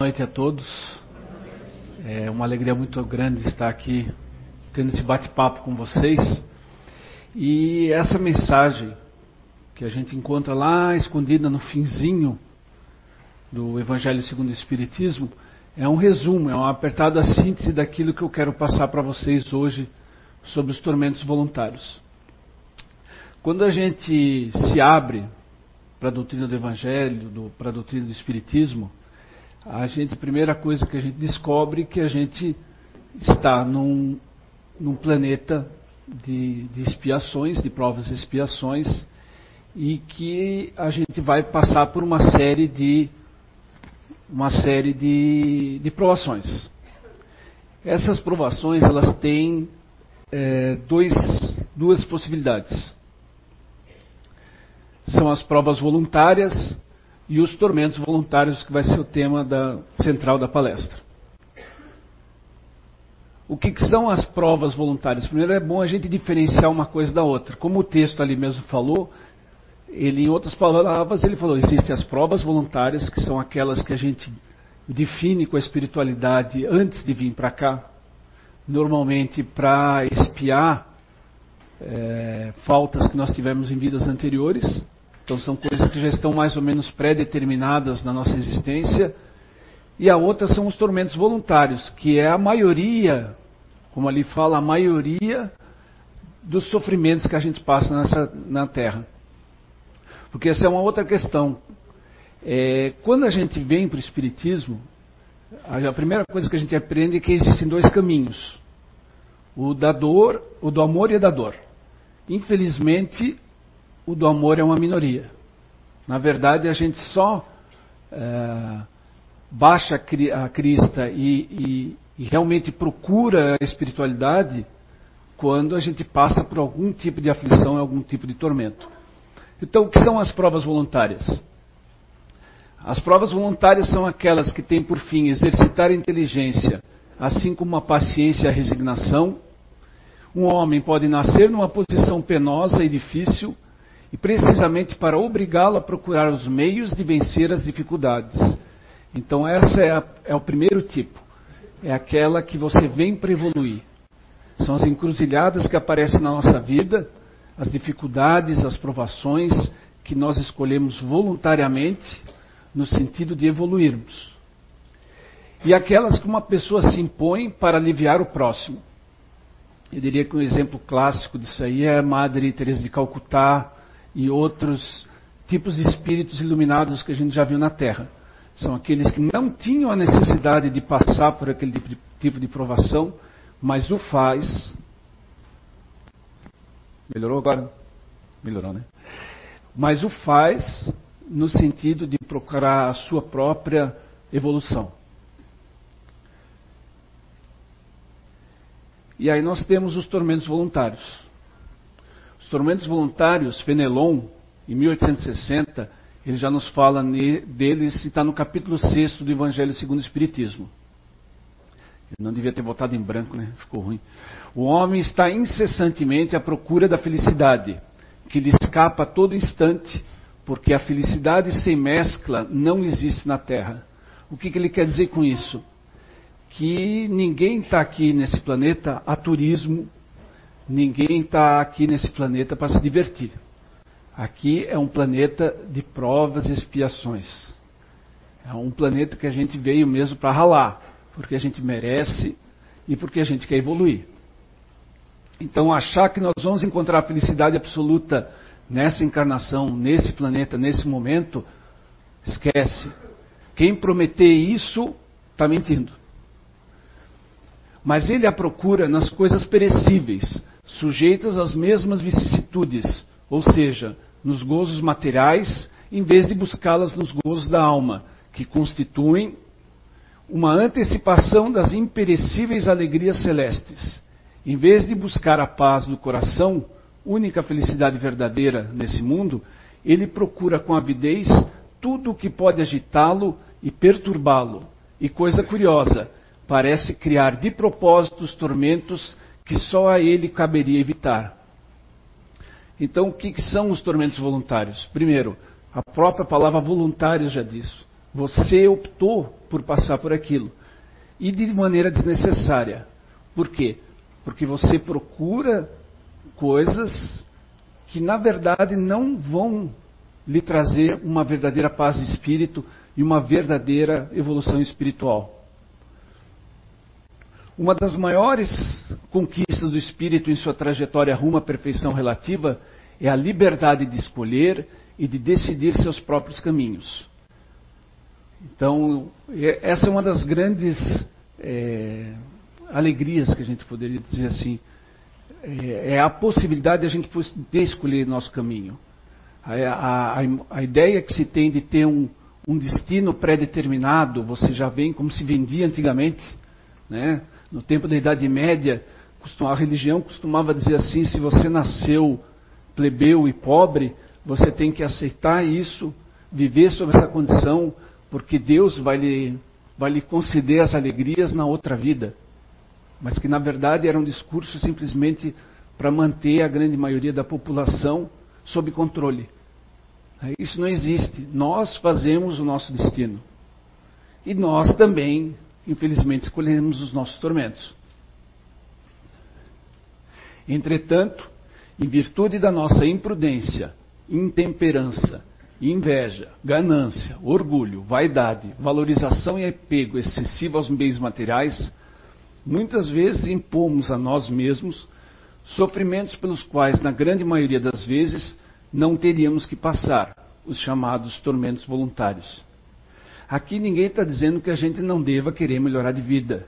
noite a todos. É uma alegria muito grande estar aqui tendo esse bate-papo com vocês. E essa mensagem que a gente encontra lá escondida no finzinho do Evangelho segundo o Espiritismo é um resumo, é uma apertada síntese daquilo que eu quero passar para vocês hoje sobre os tormentos voluntários. Quando a gente se abre para a doutrina do Evangelho, para a doutrina do Espiritismo, a gente, primeira coisa que a gente descobre é que a gente está num, num planeta de, de expiações, de provas e expiações, e que a gente vai passar por uma série de uma série de, de provações. Essas provações elas têm é, dois, duas possibilidades. São as provas voluntárias e os tormentos voluntários, que vai ser o tema da, central da palestra. O que, que, são as provas voluntárias? Primeiro é bom a gente diferenciar uma coisa da outra. Como o texto ali mesmo falou, ele, em outras palavras, ele falou: existem as provas voluntárias, que são aquelas que a gente define com a espiritualidade antes de vir para cá, normalmente para espiar é, faltas que nós tivemos em vidas anteriores. Então são coisas que já estão mais ou menos pré-determinadas na nossa existência. E a outra são os tormentos voluntários, que é a maioria, como ali fala, a maioria dos sofrimentos que a gente passa nessa, na Terra. Porque essa é uma outra questão. É, quando a gente vem para o Espiritismo, a primeira coisa que a gente aprende é que existem dois caminhos: o da dor, o do amor e o da dor. Infelizmente, o do amor é uma minoria. Na verdade, a gente só é, baixa a crista e, e, e realmente procura a espiritualidade quando a gente passa por algum tipo de aflição, algum tipo de tormento. Então, o que são as provas voluntárias? As provas voluntárias são aquelas que têm por fim exercitar a inteligência, assim como a paciência e a resignação. Um homem pode nascer numa posição penosa e difícil e precisamente para obrigá-lo a procurar os meios de vencer as dificuldades. Então, essa é, a, é o primeiro tipo. É aquela que você vem para evoluir. São as encruzilhadas que aparecem na nossa vida, as dificuldades, as provações que nós escolhemos voluntariamente no sentido de evoluirmos. E aquelas que uma pessoa se impõe para aliviar o próximo. Eu diria que um exemplo clássico disso aí é a Madre Teresa de Calcutá, e outros tipos de espíritos iluminados que a gente já viu na Terra. São aqueles que não tinham a necessidade de passar por aquele tipo de, tipo de provação, mas o faz. Melhorou agora? Melhorou, né? Mas o faz no sentido de procurar a sua própria evolução. E aí nós temos os tormentos voluntários. Os tormentos voluntários, Fenelon, em 1860, ele já nos fala deles e está no capítulo 6 do Evangelho segundo o Espiritismo. Eu não devia ter votado em branco, né? Ficou ruim. O homem está incessantemente à procura da felicidade, que lhe escapa a todo instante, porque a felicidade sem mescla não existe na Terra. O que, que ele quer dizer com isso? Que ninguém está aqui nesse planeta a turismo Ninguém está aqui nesse planeta para se divertir. Aqui é um planeta de provas e expiações. É um planeta que a gente veio mesmo para ralar, porque a gente merece e porque a gente quer evoluir. Então, achar que nós vamos encontrar a felicidade absoluta nessa encarnação, nesse planeta, nesse momento, esquece. Quem prometer isso está mentindo. Mas ele a procura nas coisas perecíveis, sujeitas às mesmas vicissitudes, ou seja, nos gozos materiais, em vez de buscá-las nos gozos da alma, que constituem uma antecipação das imperecíveis alegrias celestes. Em vez de buscar a paz do coração, única felicidade verdadeira nesse mundo, ele procura com avidez tudo o que pode agitá-lo e perturbá-lo. E coisa curiosa, parece criar de propósito os tormentos que só a ele caberia evitar. Então, o que, são os tormentos voluntários? Primeiro, a própria palavra voluntário já diz. Você optou por passar por aquilo. E de maneira desnecessária. Por quê? Porque você procura coisas que na verdade não vão lhe trazer uma verdadeira paz de espírito e uma verdadeira evolução espiritual. Uma das maiores conquistas do espírito em sua trajetória rumo à perfeição relativa é a liberdade de escolher e de decidir seus próprios caminhos. Então, é, essa é uma das grandes é, alegrias que a gente poderia dizer assim. É, é a possibilidade de a gente poder escolher nosso caminho. A, a, a, ideia que se tem de ter um, um destino pré-determinado, você já vem como se vendia antigamente, né? No tempo da Idade Média, a religião costumava dizer assim: se você nasceu plebeu e pobre, você tem que aceitar isso, viver sob essa condição, porque Deus vai lhe, vai lhe conceder as alegrias na outra vida. Mas que na verdade era um discurso simplesmente para manter a grande maioria da população sob controle. Isso não existe. Nós fazemos o nosso destino. E nós também infelizmente escolhemos os nossos tormentos. Entretanto, em virtude da nossa imprudência, intemperança, inveja, ganância, orgulho, vaidade, valorização e apego excessivo aos bens materiais, muitas vezes impomos a nós mesmos sofrimentos pelos quais, na grande maioria das vezes, não teríamos que passar, os chamados tormentos voluntários. Aqui ninguém está dizendo que a gente não deva querer melhorar de vida.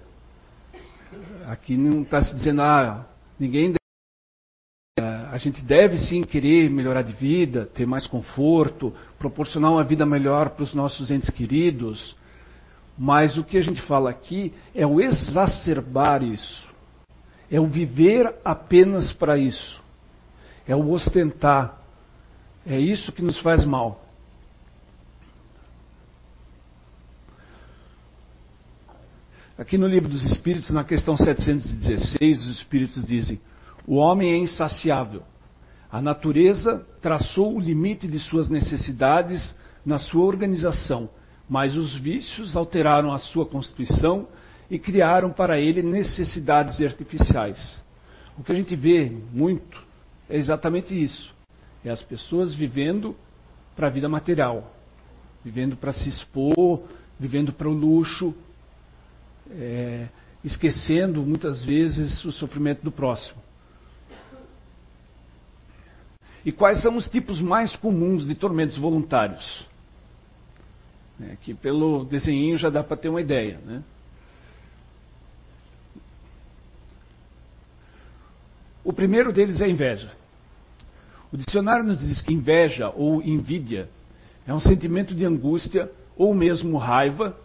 Aqui não está se dizendo, ah, ninguém deve, a gente deve sim querer melhorar de vida, ter mais conforto, proporcionar uma vida melhor para os nossos entes queridos. Mas o que a gente fala aqui é o exacerbar isso. É o viver apenas para isso. É o ostentar. É isso que nos faz mal. Aqui no Livro dos Espíritos, na questão 716, os Espíritos dizem: o homem é insaciável. A natureza traçou o limite de suas necessidades na sua organização, mas os vícios alteraram a sua constituição e criaram para ele necessidades artificiais. O que a gente vê muito é exatamente isso: é as pessoas vivendo para a vida material, vivendo para se expor, vivendo para o luxo, é, esquecendo muitas vezes o sofrimento do próximo. E quais são os tipos mais comuns de tormentos voluntários? É, que pelo desenho já dá para ter uma ideia. Né? O primeiro deles é a inveja. O dicionário nos diz que inveja ou invídia é um sentimento de angústia ou mesmo raiva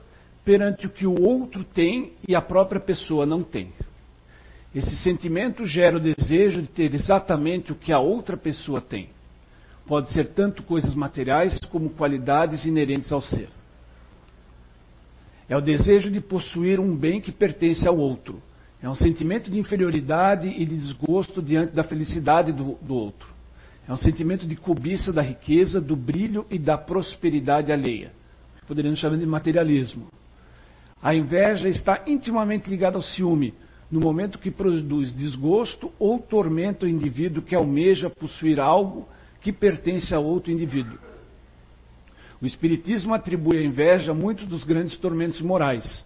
perante o que o outro tem e a própria pessoa não tem. Esse sentimento gera o desejo de ter exatamente o que a outra pessoa tem. Pode ser tanto coisas materiais como qualidades inerentes ao ser. É o desejo de possuir um bem que pertence ao outro. É um sentimento de inferioridade e de desgosto diante da felicidade do, do outro. É um sentimento de cobiça da riqueza, do brilho e da prosperidade alheia. Poderíamos chamar de materialismo. A inveja está intimamente ligada ao ciúme, no momento que produz desgosto ou tormenta o indivíduo que almeja possuir algo que pertence a outro indivíduo. O Espiritismo atribui à inveja muitos dos grandes tormentos morais,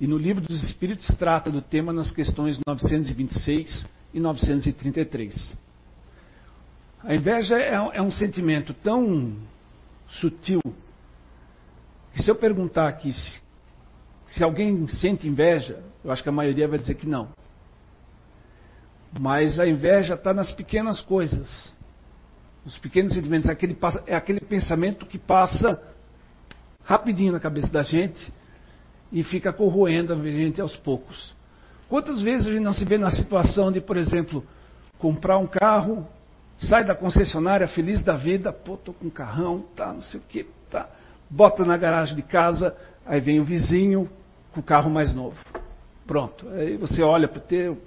e no Livro dos Espíritos trata do tema nas questões 926 e 933. A inveja é, é um sentimento tão sutil que se eu perguntar aqui se alguém sente inveja, eu acho que a maioria vai dizer que não. Mas a inveja está nas pequenas coisas. Os pequenos sentimentos. É aquele, é aquele pensamento que passa rapidinho na cabeça da gente e fica corroendo a gente aos poucos. Quantas vezes a gente não se vê na situação de, por exemplo, comprar um carro, sai da concessionária feliz da vida, pô, tô com um carrão, tá, não sei o que, tá, bota na garagem de casa, aí vem o vizinho, com o carro mais novo. Pronto. Aí você olha para o teu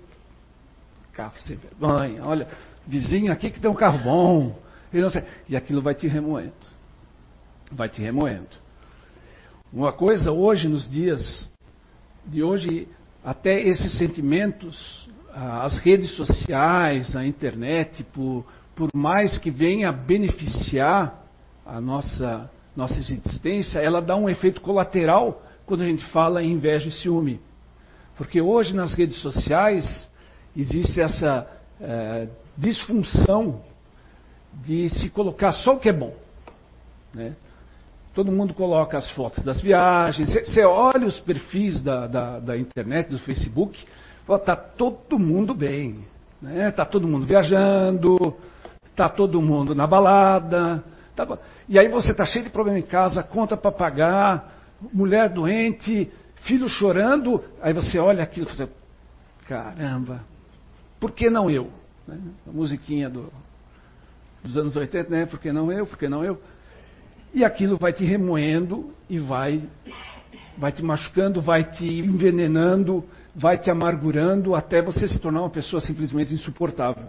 carro sem vergonha, olha, vizinho aqui que tem um carro bom. E, não sei, e aquilo vai te remoendo. Vai te remoendo. Uma coisa hoje, nos dias de hoje, até esses sentimentos, as redes sociais, a internet, por, por mais que venha beneficiar a nossa, nossa existência, ela dá um efeito colateral quando a gente fala em inveja e ciúme. Porque hoje nas redes sociais existe essa é, disfunção de se colocar só o que é bom. Né? Todo mundo coloca as fotos das viagens. Você olha os perfis da, da, da internet, do Facebook, está todo mundo bem. Está né? Tá todo mundo viajando, está todo mundo na balada. Tá... E aí você está cheio de problema em casa, conta para pagar, mulher doente, filho chorando. Aí você olha aquilo e fala, caramba, por que não eu? Né? A musiquinha do, dos anos 80, né? Por que não eu? Por que não eu? E aquilo vai te remoendo e vai, vai te machucando, vai te envenenando, vai te amargurando até você se tornar uma pessoa simplesmente insuportável.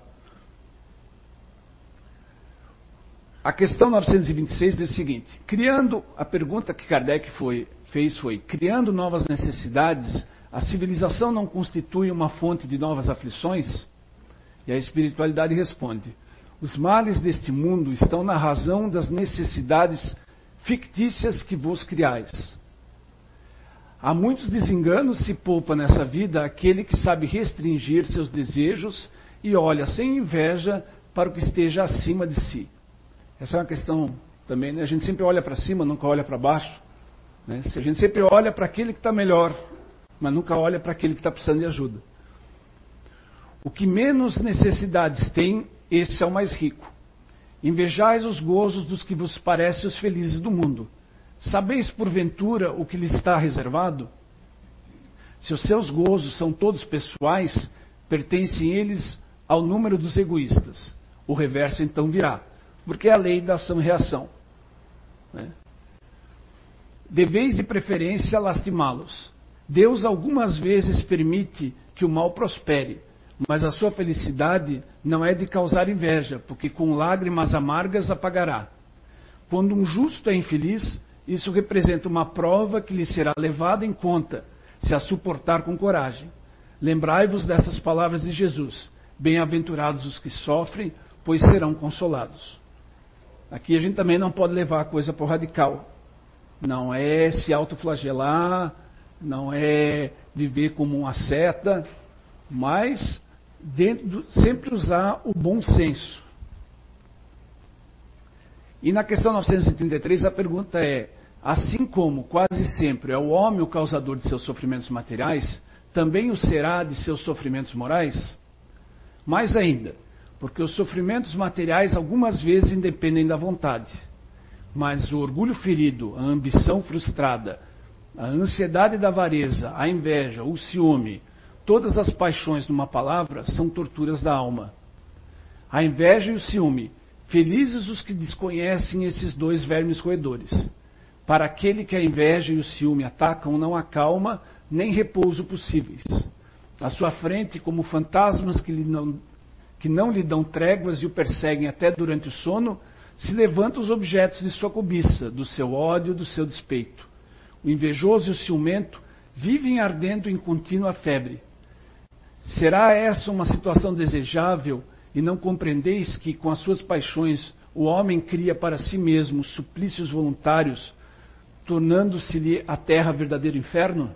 A questão 926 diz o seguinte: criando a pergunta que Kardec foi, fez foi: criando novas necessidades, a civilização não constitui uma fonte de novas aflições? E a espiritualidade responde: os males deste mundo estão na razão das necessidades fictícias que vos criais. Há muitos desenganos se poupa nessa vida aquele que sabe restringir seus desejos e olha sem inveja para o que esteja acima de si. Essa é uma questão também, né? A gente sempre olha para cima, nunca olha para baixo. Né? A gente sempre olha para aquele que está melhor, mas nunca olha para aquele que está precisando de ajuda. O que menos necessidades tem esse é o mais rico. Invejais os gozos dos que vos parecem os felizes do mundo. Sabeis porventura o que lhe está reservado? Se os seus gozos são todos pessoais, pertencem eles ao número dos egoístas. O reverso então virá, porque é a lei da ação e reação. Né? Deveis de preferência lastimá-los. Deus algumas vezes permite que o mal prospere, mas a sua felicidade não é de causar inveja, porque com lágrimas amargas apagará. Quando um justo é infeliz, isso representa uma prova que lhe será levada em conta, se a suportar com coragem. Lembrai-vos dessas palavras de Jesus: Bem-aventurados os que sofrem, pois serão consolados. Aqui a gente também não pode levar a coisa para o radical. Não é se autoflagelar, não é viver como uma seta, mas dentro, sempre usar o bom senso. E na questão 933 a pergunta é: assim como quase sempre é o homem o causador de seus sofrimentos materiais, também o será de seus sofrimentos morais? Mais ainda, porque os sofrimentos materiais algumas vezes independem da vontade, mas o orgulho ferido, a ambição frustrada, a ansiedade da avareza, a inveja, o ciúme, Todas as paixões, numa palavra, são torturas da alma. A inveja e o ciúme. Felizes os que desconhecem esses dois vermes roedores. Para aquele que a inveja e o ciúme atacam, não há calma nem repouso possíveis. À sua frente, como fantasmas que, não, que não lhe dão tréguas e o perseguem até durante o sono, se levantam os objetos de sua cobiça, do seu ódio, do seu despeito. O invejoso e o ciumento vivem ardendo em contínua febre. Será essa uma situação desejável e não compreendeis que, com as suas paixões, o homem cria para si mesmo suplícios voluntários, tornando-se-lhe a terra verdadeiro inferno?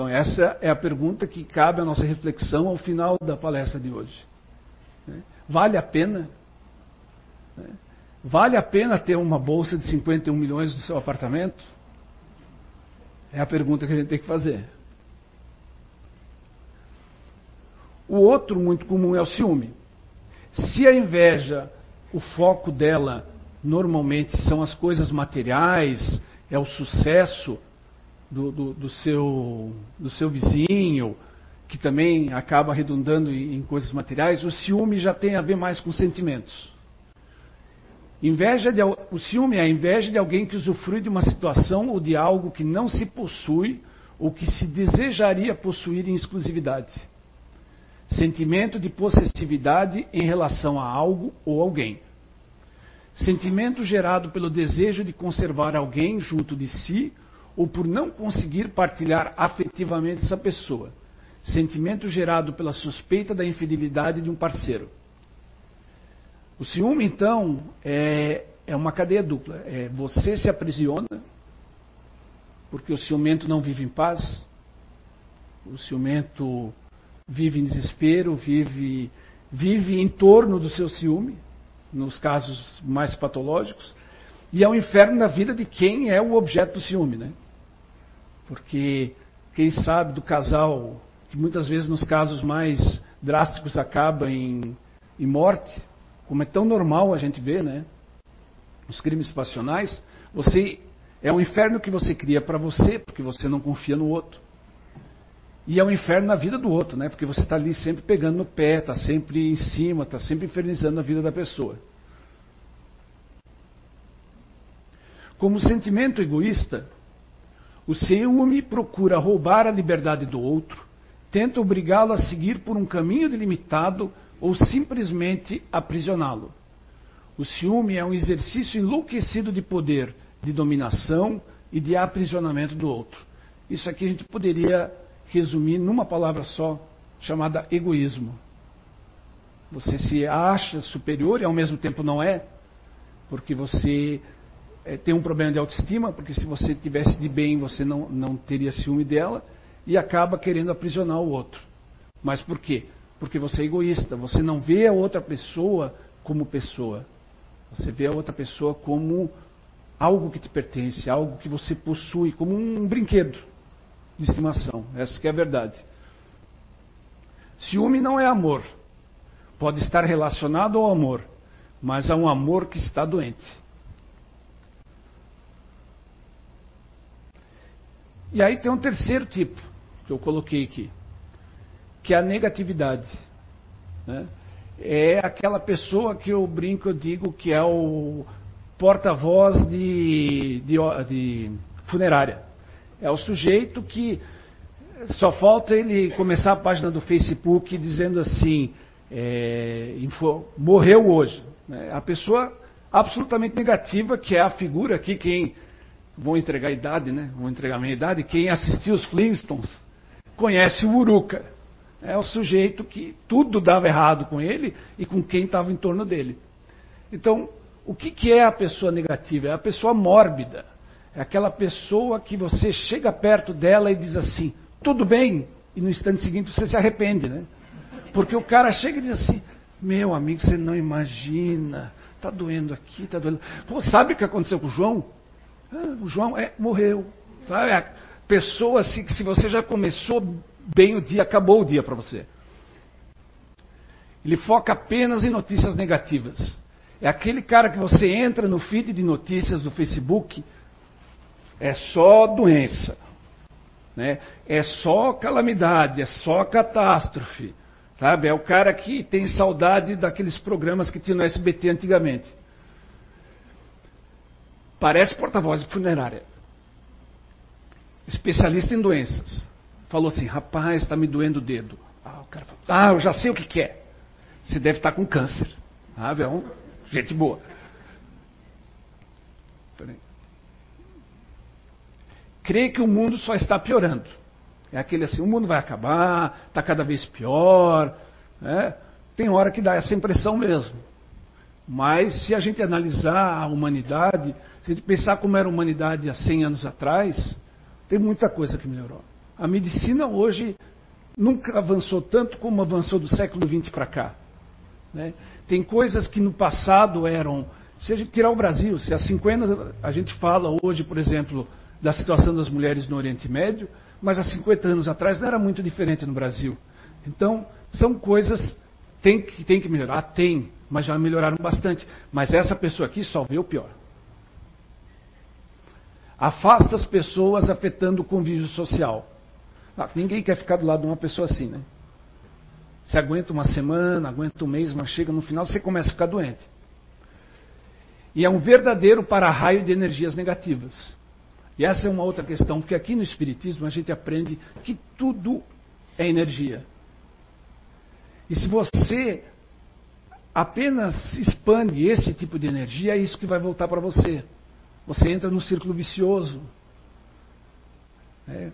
Então, essa é a pergunta que cabe à nossa reflexão ao final da palestra de hoje. Né? Vale a pena? Né? Vale a pena ter uma bolsa de 51 milhões no seu apartamento? É a pergunta que a gente tem que fazer. O outro muito comum é o ciúme. Se a inveja, o foco dela normalmente são as coisas materiais, é o sucesso do, do, do seu, do seu vizinho, que também acaba redundando em, em coisas materiais, o ciúme já tem a ver mais com sentimentos. Inveja de, o ciúme é a inveja de alguém que usufrui de uma situação ou de algo que não se possui ou que se desejaria possuir em exclusividade sentimento de possessividade em relação a algo ou alguém. Sentimento gerado pelo desejo de conservar alguém junto de si ou por não conseguir partilhar afetivamente essa pessoa. Sentimento gerado pela suspeita da infidelidade de um parceiro. O ciúme, então, é, é uma cadeia dupla. É, você se aprisiona, porque o ciumento não vive em paz, o ciumento vive em desespero, vive, vive em torno do seu ciúme, nos casos mais patológicos, e é o inferno na vida de quem é o objeto do ciúme, né? Porque quem sabe do casal, que muitas vezes nos casos mais drásticos acaba em, em morte, como é tão normal a gente ver, né? Os crimes passionais, você é um inferno que você cria para você, porque você não confia no outro. E é um inferno na vida do outro, né? Porque você está ali sempre pegando no pé, está sempre em cima, está sempre infernizando a vida da pessoa. Como sentimento egoísta, o ciúme procura roubar a liberdade do outro, tenta obrigá-lo a seguir por um caminho delimitado ou simplesmente aprisioná-lo. O ciúme é um exercício enlouquecido de poder, de dominação e de aprisionamento do outro. Isso aqui a gente poderia resumir numa palavra só, chamada egoísmo. Você se acha superior e ao mesmo tempo não é, porque você é, tem um problema de autoestima, porque se você tivesse de bem você não, não teria ciúme dela, e acaba querendo aprisionar o outro. Mas por quê? Porque você é egoísta, você não vê a outra pessoa como pessoa. Você vê a outra pessoa como algo que te pertence, algo que você possui, como um brinquedo de estimação. Essa é a verdade. Ciúme não é amor. Pode estar relacionado ao amor, mas a um amor que está doente. E aí tem um terceiro tipo que eu coloquei aqui, que é a negatividade. Né? É aquela pessoa que eu brinco, eu digo que é o porta-voz de, de, de funerária. É o sujeito que só falta ele começar a página do Facebook dizendo assim: é, info, morreu hoje. É, a pessoa absolutamente negativa, que é a figura aqui, quem. Vou entregar a idade, né? Vou entregar a minha idade. Quem assistiu os Flintstones conhece o Uruca. É o sujeito que tudo dava errado com ele e com quem estava em torno dele. Então, o que, que é a pessoa negativa? É a pessoa mórbida é aquela pessoa que você chega perto dela e diz assim, tudo bem, e no instante seguinte você se arrepende, né? Porque o cara chega e diz assim, meu amigo, você não imagina, tá doendo aqui, tá doendo. Pô, sabe o que aconteceu com o João? Ah, o João é, morreu. Sabe? A pessoa que se você já começou bem o dia, acabou o dia para você. Ele foca apenas em notícias negativas. É aquele cara que você entra no feed de notícias do Facebook, é só doença, né? é só calamidade, é só catástrofe. Sabe? É o cara que tem saudade daqueles programas que tinha no SBT antigamente. Parece porta-voz de funerária. Especialista em doenças. Falou assim: rapaz, está me doendo o dedo. Ah, o cara falou: ah, eu já sei o que, que é. Você deve estar tá com câncer. Ah, é um, gente boa. Crê que o mundo só está piorando. É aquele assim, o mundo vai acabar, está cada vez pior. Né? Tem hora que dá essa impressão mesmo. Mas se a gente analisar a humanidade, se a gente pensar como era a humanidade há 100 anos atrás, tem muita coisa que melhorou. A medicina hoje nunca avançou tanto como avançou do século XX para cá. Né? Tem coisas que no passado eram. Se a gente tirar o Brasil, se há 50 a gente fala hoje, por exemplo, da situação das mulheres no Oriente Médio, mas há 50 anos atrás não era muito diferente no Brasil. Então, são coisas tem que tem que melhorar, tem, mas já melhoraram bastante. Mas essa pessoa aqui só vê o pior. Afasta as pessoas afetando o convívio social. Ah, ninguém quer ficar do lado de uma pessoa assim, né? Você aguenta uma semana, aguenta um mês, mas chega no final você começa a ficar doente. E é um verdadeiro para-raio de energias negativas. E essa é uma outra questão, porque aqui no Espiritismo a gente aprende que tudo é energia. E se você apenas expande esse tipo de energia, é isso que vai voltar para você. Você entra num círculo vicioso. É,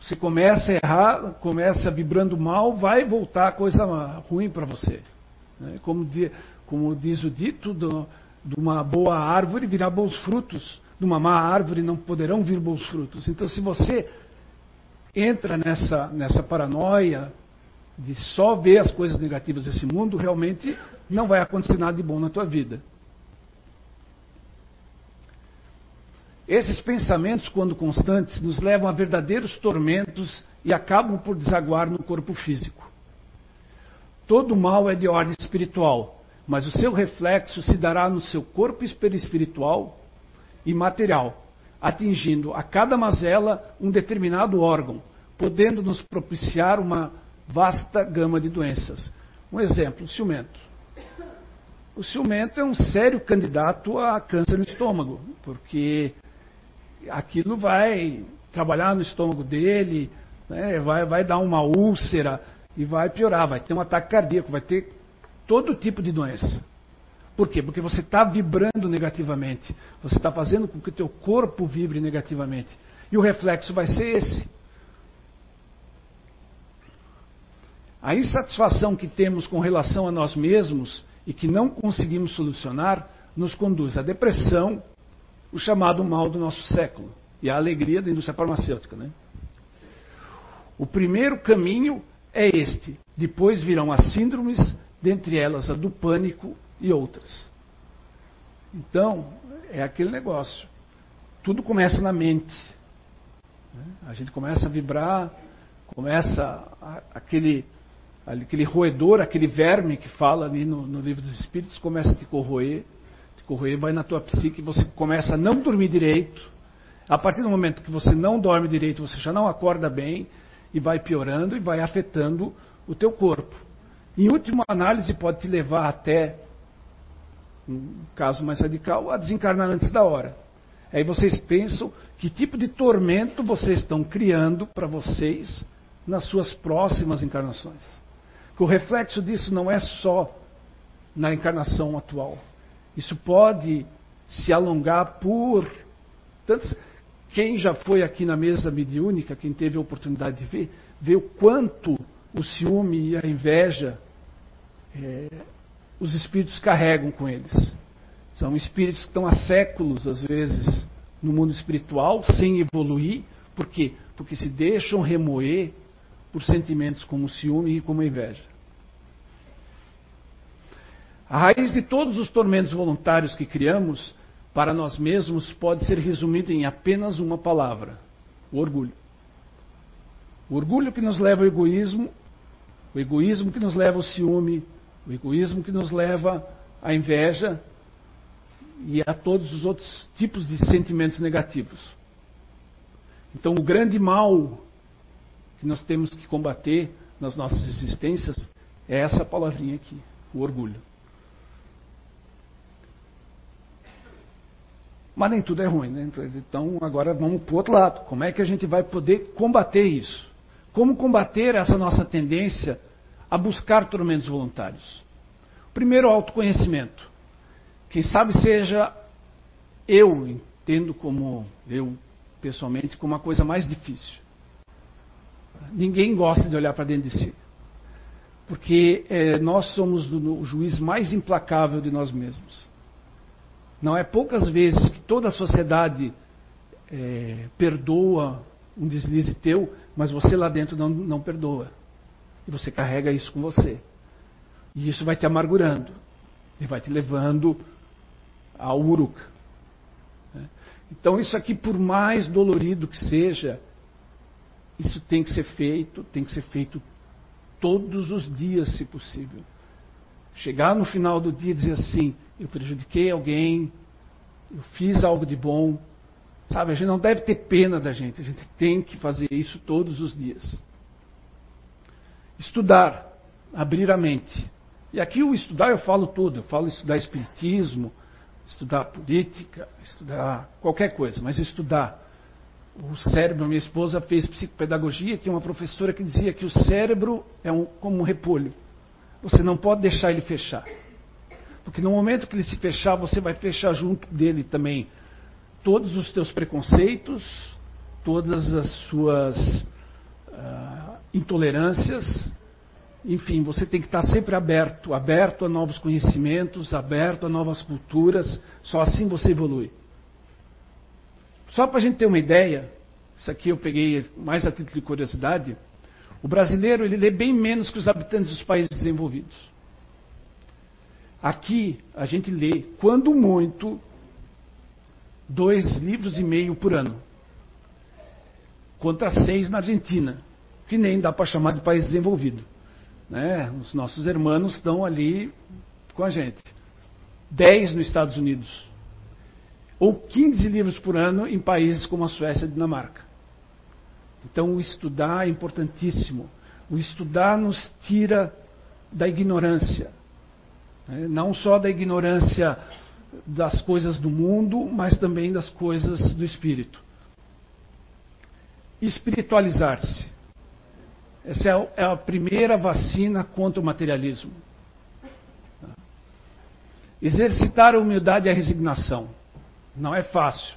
você começa a errar, começa vibrando mal, vai voltar coisa ruim para você. É, como, como, diz o dito, do, de uma boa árvore virá bons frutos, de uma má árvore não poderão vir bons frutos. Então, se você entra nessa, nessa paranoia de só ver as coisas negativas desse mundo, realmente não vai acontecer nada de bom na tua vida. Esses pensamentos, quando constantes, nos levam a verdadeiros tormentos e acabam por desaguar no corpo físico. Todo mal é de ordem espiritual, mas o seu reflexo se dará no seu corpo espiritual e material, atingindo a cada mazela um determinado órgão, podendo nos propiciar uma vasta gama de doenças. Um exemplo, o ciumento. O ciumento é um sério candidato a câncer no estômago, porque aquilo vai trabalhar no estômago dele, né, vai, vai dar uma úlcera e vai piorar, vai ter um ataque cardíaco, vai ter todo tipo de doença. Por quê? Porque você está vibrando negativamente, você está fazendo com que o teu corpo vibre negativamente. E o reflexo vai ser esse. A insatisfação que temos com relação a nós mesmos e que não conseguimos solucionar nos conduz à depressão, o chamado mal do nosso século, e à alegria da indústria farmacêutica. Né? O primeiro caminho é este. Depois virão as síndromes, dentre elas a do pânico e outras. Então, é aquele negócio. Tudo começa na mente. Né? A gente começa a vibrar, começa aquele aquele roedor, aquele verme que fala ali no, no, livro dos Espíritos, começa a te corroer, te corroer, vai na tua psique, você começa a não dormir direito. A partir do momento que você não dorme direito, você já não acorda bem e vai piorando e vai afetando o teu corpo. Em última análise, pode te levar até, um caso mais radical, a desencarnar antes da hora. Aí vocês pensam que tipo de tormento vocês estão criando para vocês nas suas próximas encarnações que o reflexo disso não é só na encarnação atual. Isso pode se alongar por tantos. Quem já foi aqui na mesa mediúnica, quem teve a oportunidade de ver, vê o quanto o ciúme e a inveja é, os espíritos carregam com eles. São espíritos que estão há séculos, às vezes, no mundo espiritual, sem evoluir. Por quê? Porque se deixam remoer por sentimentos como ciúme e como inveja. A raiz de todos os tormentos voluntários que criamos para nós mesmos pode ser resumida em apenas uma palavra: o orgulho. O orgulho que nos leva ao egoísmo, o egoísmo que nos leva ao ciúme, o egoísmo que nos leva à inveja e a todos os outros tipos de sentimentos negativos. Então, o grande mal que nós temos que combater nas nossas existências é essa palavrinha aqui, o orgulho. Mas nem tudo é ruim, né? Então agora vamos para o outro lado. Como é que a gente vai poder combater isso? Como combater essa nossa tendência a buscar tormentos voluntários? Primeiro, autoconhecimento. Quem sabe seja eu, entendo como eu pessoalmente, como a coisa mais difícil. Ninguém gosta de olhar para dentro de si. Porque é, nós somos o juiz mais implacável de nós mesmos. Não é poucas vezes que toda a sociedade é, perdoa um deslize teu, mas você lá dentro não, não perdoa. E você carrega isso com você. E isso vai te amargurando. E vai te levando ao uruca. Né? Então, isso aqui, por mais dolorido que seja, isso tem que ser feito, tem que ser feito todos os dias, se possível. Chegar no final do dia e dizer assim: eu prejudiquei alguém, eu fiz algo de bom. Sabe, a gente não deve ter pena da gente, a gente tem que fazer isso todos os dias. Estudar, abrir a mente. E aqui o estudar eu falo tudo, eu falo estudar espiritismo, estudar política, estudar qualquer coisa, mas estudar o cérebro, minha esposa fez psicopedagogia, tinha uma professora que dizia que o cérebro é um, como um repolho. Você não pode deixar ele fechar. Porque no momento que ele se fechar, você vai fechar junto dele também todos os teus preconceitos, todas as suas uh, intolerâncias. Enfim, você tem que estar sempre aberto, aberto a novos conhecimentos, aberto a novas culturas. Só assim você evolui. Só para a gente ter uma ideia, isso aqui eu peguei mais a título de curiosidade. O brasileiro ele lê bem menos que os habitantes dos países desenvolvidos. Aqui a gente lê, quando muito, dois livros e meio por ano, contra seis na Argentina, que nem dá para chamar de país desenvolvido. Né? Os nossos irmãos estão ali com a gente. Dez nos Estados Unidos ou 15 livros por ano em países como a Suécia e a Dinamarca. Então, o estudar é importantíssimo. O estudar nos tira da ignorância. Né? Não só da ignorância das coisas do mundo, mas também das coisas do espírito. Espiritualizar-se. Essa é, é a primeira vacina contra o materialismo. Exercitar a humildade e a resignação. Não é fácil.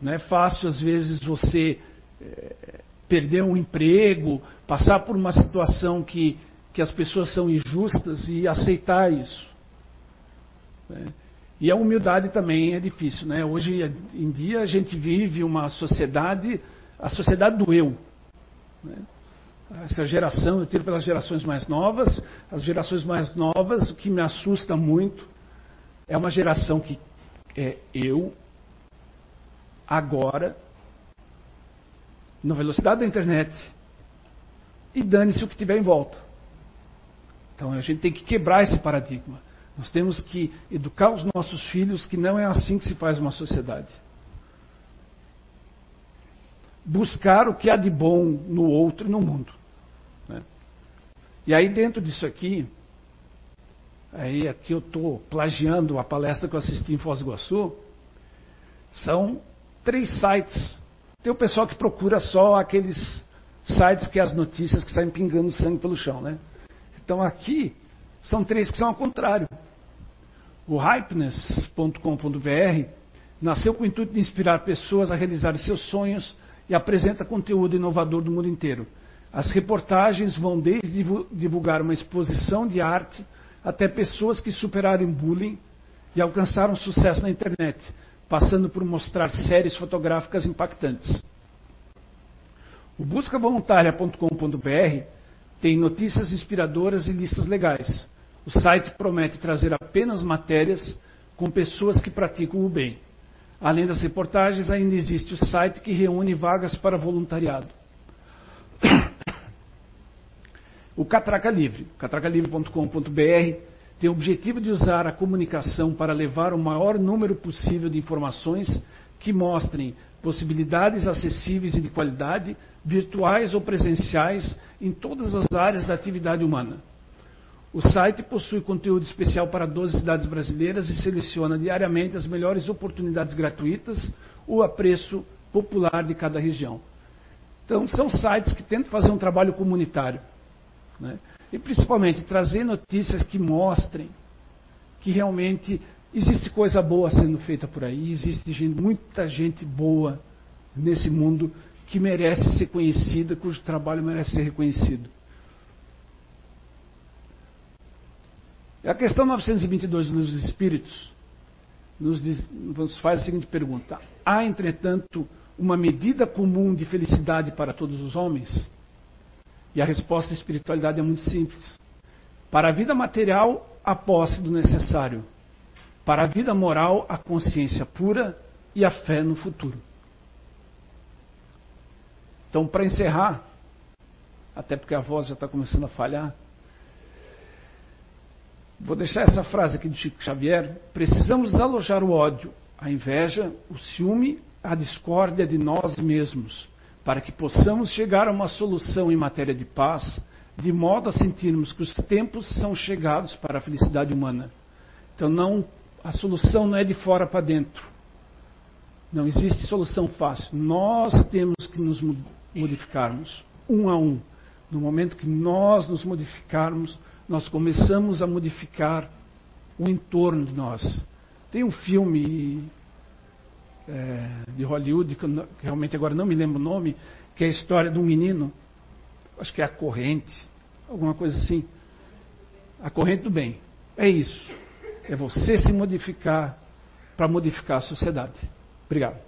Não é fácil, às vezes, você é, perder um emprego, passar por uma situação que, que as pessoas são injustas e aceitar isso. Né? E a humildade também é difícil. Né? Hoje em dia a gente vive uma sociedade, a sociedade do eu. Né? Essa geração, eu tiro pelas gerações mais novas, as gerações mais novas, o que me assusta muito é uma geração que é eu, agora, na velocidade da internet, e dane-se o que tiver em volta. Então a gente tem que quebrar esse paradigma. Nós temos que educar os nossos filhos que não é assim que se faz uma sociedade. Buscar o que há de bom no outro e no mundo. Né? E aí dentro disso aqui, aí aqui eu estou plagiando a palestra que eu assisti em Foz do Iguaçu, são três sites. Tem o pessoal que procura só aqueles sites que as notícias que saem pingando sangue pelo chão, né? Então aqui são três que são ao contrário. O hypeness.com.br nasceu com o intuito de inspirar pessoas a realizarem seus sonhos e apresenta conteúdo inovador do mundo inteiro. As reportagens vão desde divulgar uma exposição de arte até pessoas que superaram bullying e alcançaram sucesso na internet, passando por mostrar séries fotográficas impactantes. O buscavoluntaria.com.br tem notícias inspiradoras e listas legais. O site promete trazer apenas matérias com pessoas que praticam o bem. Além das reportagens, ainda existe o site que reúne vagas para voluntariado. O Catraca Livre, catracalivre.com.br, tem o objetivo de usar a comunicação para levar o maior número possível de informações que mostrem possibilidades acessíveis e de qualidade, virtuais ou presenciais, em todas as áreas da atividade humana. O site possui conteúdo especial para 12 cidades brasileiras e seleciona diariamente as melhores oportunidades gratuitas ou a preço popular de cada região. Então, são sites que tentam fazer um trabalho comunitário. Né? E principalmente trazer notícias que mostrem que realmente existe coisa boa sendo feita por aí, existe gente, muita gente boa nesse mundo que merece ser conhecida, cujo trabalho merece ser reconhecido. A questão 922 dos Espíritos nos, diz, nos faz a seguinte pergunta: Há, entretanto, uma medida comum de felicidade para todos os homens? E a resposta da espiritualidade é muito simples. Para a vida material, a posse do necessário. Para a vida moral, a consciência pura e a fé no futuro. Então, para encerrar, até porque a voz já está começando a falhar, vou deixar essa frase aqui do Chico Xavier: precisamos alojar o ódio, a inveja, o ciúme, a discórdia de nós mesmos para que possamos chegar a uma solução em matéria de paz, de modo a sentirmos que os tempos são chegados para a felicidade humana. Então não, a solução não é de fora para dentro. Não existe solução fácil. Nós temos que nos modificarmos um a um. No momento que nós nos modificarmos, nós começamos a modificar o entorno de nós. Tem um filme é, de Hollywood, que, eu, que realmente agora não me lembro o nome, que é a história de um menino, acho que é a corrente, alguma coisa assim. A corrente do bem. É isso. É você se modificar para modificar a sociedade. Obrigado.